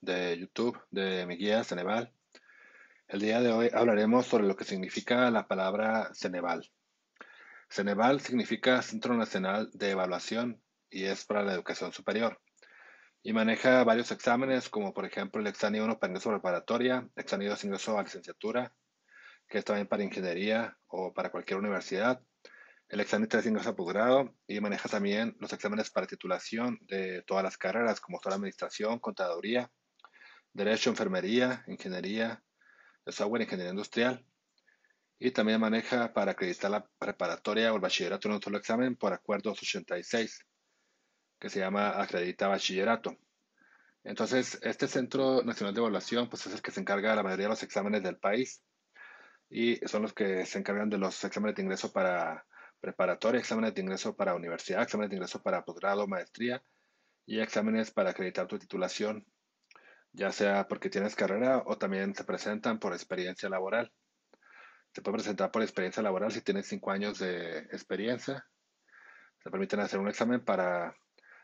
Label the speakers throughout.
Speaker 1: de YouTube de mi guía Ceneval. El día de hoy hablaremos sobre lo que significa la palabra Ceneval. Ceneval significa Centro Nacional de Evaluación y es para la educación superior. Y maneja varios exámenes, como por ejemplo el examen 1 para ingreso preparatoria, examen 2 ingreso a licenciatura, que es también para ingeniería o para cualquier universidad, el examen 3 ingreso a posgrado y maneja también los exámenes para titulación de todas las carreras, como toda la administración, contaduría, derecho, enfermería, ingeniería, de software, ingeniería industrial. Y también maneja para acreditar la preparatoria o el bachillerato en un solo examen por acuerdo 86, que se llama Acredita Bachillerato. Entonces, este Centro Nacional de Evaluación pues, es el que se encarga de la mayoría de los exámenes del país y son los que se encargan de los exámenes de ingreso para preparatoria, exámenes de ingreso para universidad, exámenes de ingreso para posgrado, maestría y exámenes para acreditar tu titulación, ya sea porque tienes carrera o también se presentan por experiencia laboral. Se puede presentar por experiencia laboral si tienes cinco años de experiencia. Se permiten hacer un examen para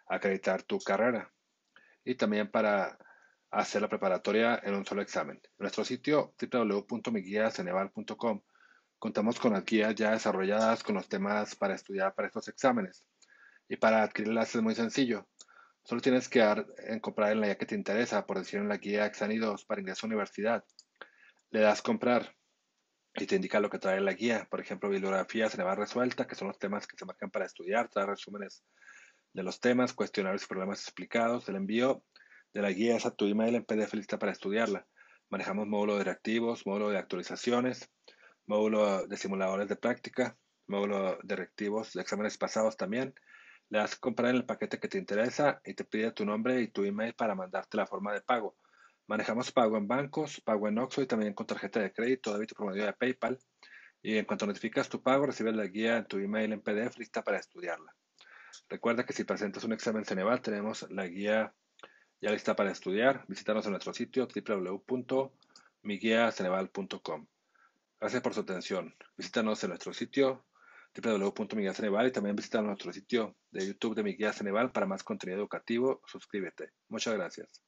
Speaker 1: acreditar tu carrera y también para hacer la preparatoria en un solo examen. En nuestro sitio www.miguiaceneval.com Contamos con las guías ya desarrolladas con los temas para estudiar para estos exámenes. Y para adquirirlas es muy sencillo. Solo tienes que dar en comprar en la guía que te interesa, por decir en la guía Exani 2 para ingreso a universidad. Le das comprar y te indica lo que trae la guía. Por ejemplo, bibliografía se le va resuelta, que son los temas que se marcan para estudiar, trae resúmenes de los temas, cuestionarios y problemas explicados. El envío de la guía es a tu email en PDF lista para estudiarla. Manejamos módulo de reactivos, módulo de actualizaciones, módulo de simuladores de práctica, módulo de reactivos exámenes pasados también. Le das comprar en el paquete que te interesa y te pide tu nombre y tu email para mandarte la forma de pago. Manejamos pago en bancos, pago en Oxxo y también con tarjeta de crédito, débito por medio de PayPal. Y en cuanto notificas tu pago, recibes la guía en tu email en PDF lista para estudiarla. Recuerda que si presentas un examen Ceneval, tenemos la guía ya lista para estudiar. Visítanos en nuestro sitio www.miguiaceneval.com. Gracias por su atención. Visítanos en nuestro sitio www.miguelceneval y también visita nuestro sitio de YouTube de Mi Guía Ceneval para más contenido educativo. Suscríbete. Muchas gracias.